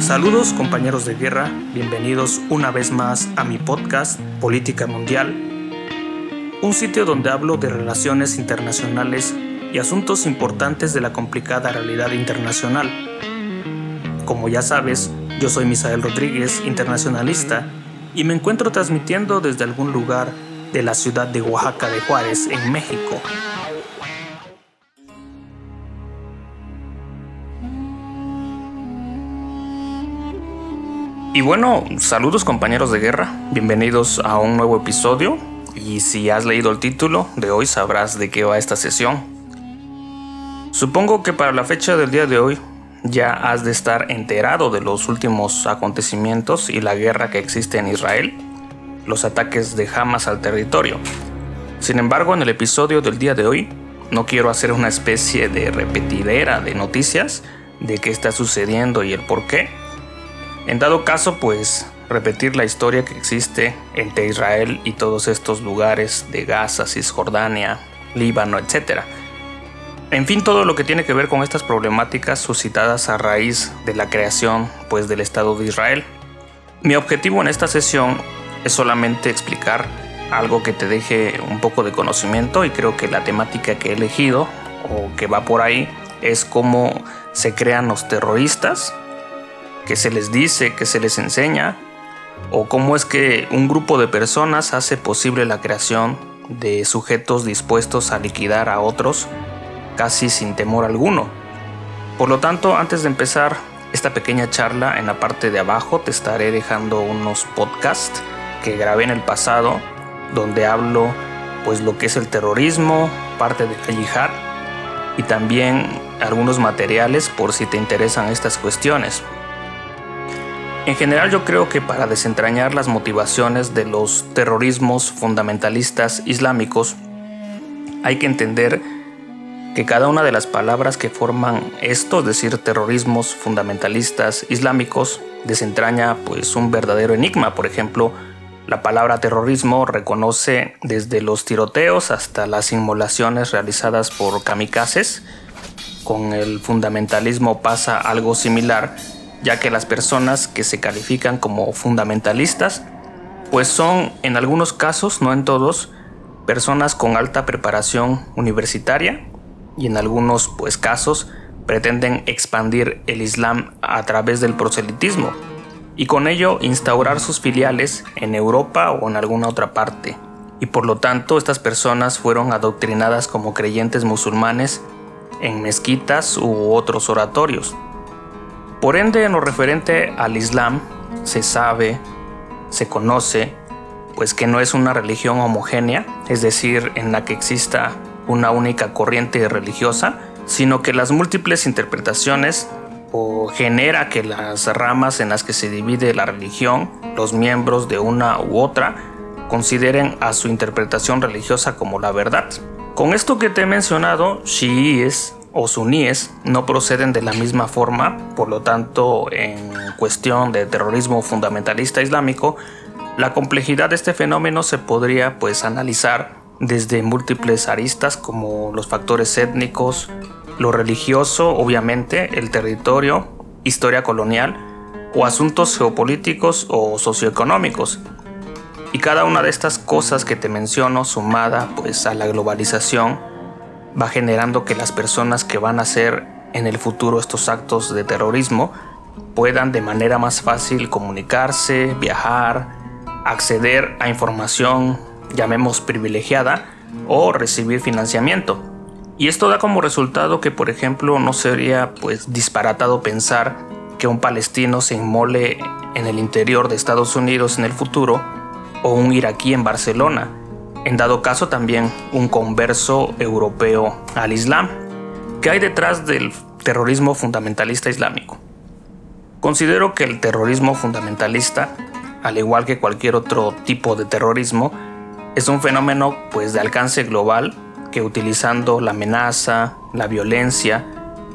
Saludos compañeros de guerra, bienvenidos una vez más a mi podcast Política Mundial, un sitio donde hablo de relaciones internacionales y asuntos importantes de la complicada realidad internacional. Como ya sabes, yo soy Misael Rodríguez, internacionalista, y me encuentro transmitiendo desde algún lugar de la ciudad de Oaxaca de Juárez, en México. Y bueno, saludos compañeros de guerra, bienvenidos a un nuevo episodio y si has leído el título de hoy sabrás de qué va esta sesión. Supongo que para la fecha del día de hoy ya has de estar enterado de los últimos acontecimientos y la guerra que existe en Israel, los ataques de Hamas al territorio. Sin embargo, en el episodio del día de hoy no quiero hacer una especie de repetidera de noticias de qué está sucediendo y el por qué en dado caso, pues repetir la historia que existe entre Israel y todos estos lugares de Gaza, Cisjordania, Líbano, etc. En fin, todo lo que tiene que ver con estas problemáticas suscitadas a raíz de la creación pues, del Estado de Israel. Mi objetivo en esta sesión es solamente explicar algo que te deje un poco de conocimiento y creo que la temática que he elegido o que va por ahí es cómo se crean los terroristas que se les dice, que se les enseña, o cómo es que un grupo de personas hace posible la creación de sujetos dispuestos a liquidar a otros casi sin temor alguno. Por lo tanto, antes de empezar esta pequeña charla, en la parte de abajo te estaré dejando unos podcasts que grabé en el pasado, donde hablo pues lo que es el terrorismo, parte de la yihad y también algunos materiales por si te interesan estas cuestiones. En general yo creo que para desentrañar las motivaciones de los terrorismos fundamentalistas islámicos hay que entender que cada una de las palabras que forman esto, es decir, terrorismos fundamentalistas islámicos, desentraña pues un verdadero enigma. Por ejemplo, la palabra terrorismo reconoce desde los tiroteos hasta las inmolaciones realizadas por kamikazes. Con el fundamentalismo pasa algo similar ya que las personas que se califican como fundamentalistas, pues son en algunos casos, no en todos, personas con alta preparación universitaria y en algunos pues casos pretenden expandir el Islam a través del proselitismo y con ello instaurar sus filiales en Europa o en alguna otra parte. Y por lo tanto estas personas fueron adoctrinadas como creyentes musulmanes en mezquitas u otros oratorios. Por ende, en lo referente al Islam, se sabe, se conoce, pues que no es una religión homogénea, es decir, en la que exista una única corriente religiosa, sino que las múltiples interpretaciones o genera que las ramas en las que se divide la religión, los miembros de una u otra, consideren a su interpretación religiosa como la verdad. Con esto que te he mencionado, chiíes, o suníes no proceden de la misma forma, por lo tanto, en cuestión de terrorismo fundamentalista islámico, la complejidad de este fenómeno se podría pues analizar desde múltiples aristas como los factores étnicos, lo religioso, obviamente, el territorio, historia colonial o asuntos geopolíticos o socioeconómicos. Y cada una de estas cosas que te menciono sumada pues a la globalización va generando que las personas que van a hacer en el futuro estos actos de terrorismo puedan de manera más fácil comunicarse, viajar, acceder a información, llamemos privilegiada, o recibir financiamiento. Y esto da como resultado que, por ejemplo, no sería pues disparatado pensar que un palestino se inmole en el interior de Estados Unidos en el futuro o un iraquí en Barcelona, en dado caso también un converso europeo al Islam. ¿Qué hay detrás del terrorismo fundamentalista islámico? Considero que el terrorismo fundamentalista, al igual que cualquier otro tipo de terrorismo, es un fenómeno pues de alcance global que utilizando la amenaza, la violencia,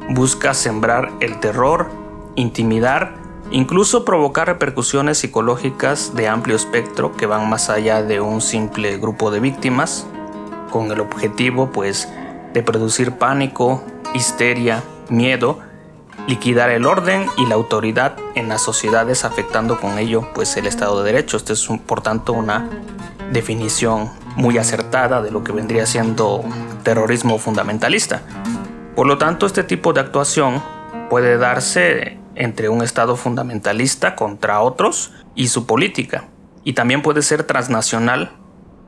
busca sembrar el terror, intimidar incluso provocar repercusiones psicológicas de amplio espectro que van más allá de un simple grupo de víctimas, con el objetivo pues de producir pánico, histeria, miedo liquidar el orden y la autoridad en las sociedades afectando con ello pues el Estado de Derecho. Esto es por tanto una definición muy acertada de lo que vendría siendo terrorismo fundamentalista. Por lo tanto, este tipo de actuación puede darse entre un Estado fundamentalista contra otros y su política. Y también puede ser transnacional,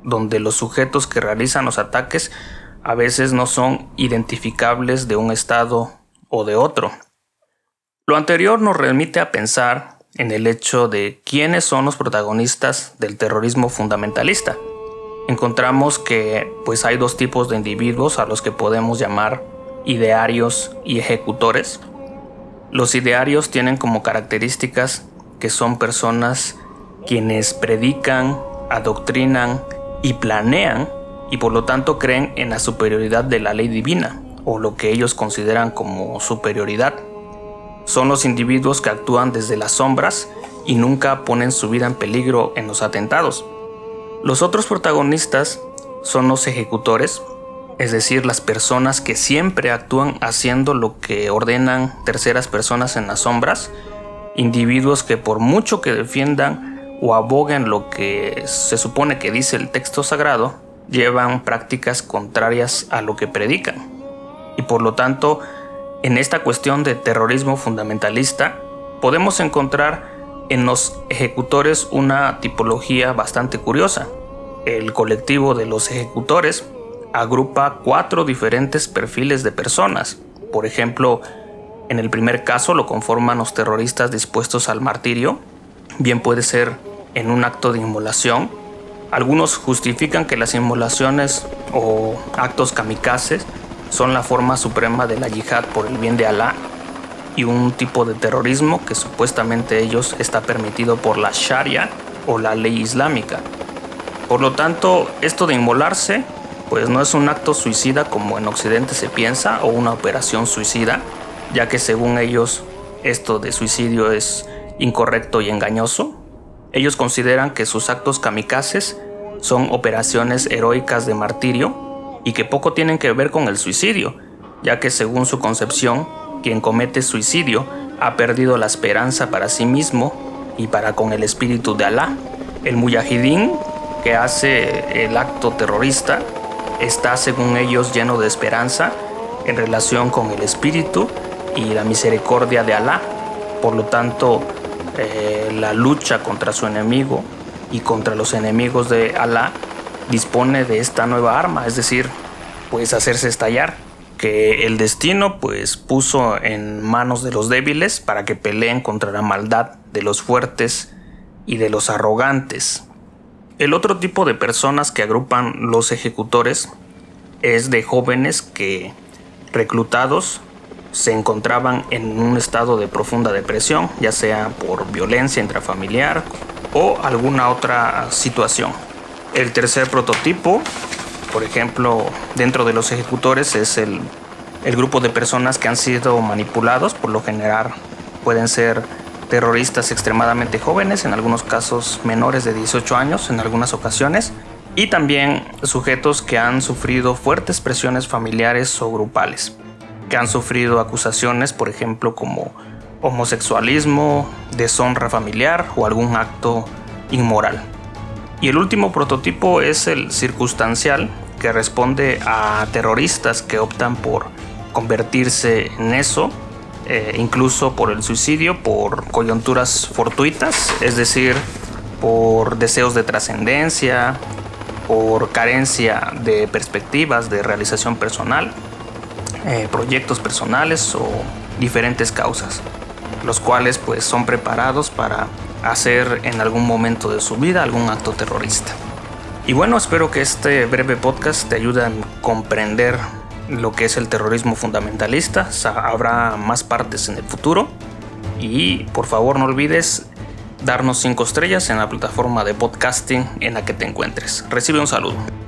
donde los sujetos que realizan los ataques a veces no son identificables de un Estado o de otro. Lo anterior nos remite a pensar en el hecho de quiénes son los protagonistas del terrorismo fundamentalista. Encontramos que pues hay dos tipos de individuos a los que podemos llamar idearios y ejecutores. Los idearios tienen como características que son personas quienes predican, adoctrinan y planean y por lo tanto creen en la superioridad de la ley divina o lo que ellos consideran como superioridad. Son los individuos que actúan desde las sombras y nunca ponen su vida en peligro en los atentados. Los otros protagonistas son los ejecutores, es decir, las personas que siempre actúan haciendo lo que ordenan terceras personas en las sombras, individuos que por mucho que defiendan o aboguen lo que se supone que dice el texto sagrado, llevan prácticas contrarias a lo que predican. Y por lo tanto, en esta cuestión de terrorismo fundamentalista, podemos encontrar en los ejecutores una tipología bastante curiosa. El colectivo de los ejecutores agrupa cuatro diferentes perfiles de personas. Por ejemplo, en el primer caso lo conforman los terroristas dispuestos al martirio, bien puede ser en un acto de inmolación. Algunos justifican que las inmolaciones o actos kamikazes son la forma suprema de la yihad por el bien de Alá y un tipo de terrorismo que supuestamente ellos está permitido por la Sharia o la ley islámica. Por lo tanto, esto de inmolarse pues no es un acto suicida como en Occidente se piensa o una operación suicida, ya que según ellos esto de suicidio es incorrecto y engañoso. Ellos consideran que sus actos kamikazes son operaciones heroicas de martirio y que poco tienen que ver con el suicidio, ya que según su concepción, quien comete suicidio ha perdido la esperanza para sí mismo y para con el espíritu de Alá. El muyahidín que hace el acto terrorista está según ellos lleno de esperanza en relación con el espíritu y la misericordia de Alá. Por lo tanto, eh, la lucha contra su enemigo y contra los enemigos de Alá dispone de esta nueva arma, es decir, pues hacerse estallar, que el destino pues puso en manos de los débiles para que peleen contra la maldad de los fuertes y de los arrogantes. El otro tipo de personas que agrupan los ejecutores es de jóvenes que reclutados se encontraban en un estado de profunda depresión, ya sea por violencia intrafamiliar o alguna otra situación. El tercer prototipo, por ejemplo, dentro de los ejecutores es el, grupo de personas que han sido manipulados, por lo general pueden ser terroristas extremadamente jóvenes, en algunos casos menores de 18 años, en algunas ocasiones, y también sujetos que han sufrido fuertes presiones familiares o grupales, que han sufrido acusaciones, por ejemplo, como homosexualismo, deshonra familiar o algún acto inmoral. Y el último prototipo es el circunstancial, que responde a terroristas que optan por convertirse en eso, eh, incluso por el suicidio, por coyunturas fortuitas, es decir, por deseos de trascendencia, por carencia de perspectivas de realización personal, eh, proyectos personales o diferentes causas, los cuales pues son preparados para hacer en algún momento de su vida algún acto terrorista. Y bueno, espero que este breve podcast te ayude a comprender lo que es el terrorismo fundamentalista. Habrá más partes en el futuro. Y por favor no olvides darnos 5 estrellas en la plataforma de podcasting en la que te encuentres. Recibe un saludo.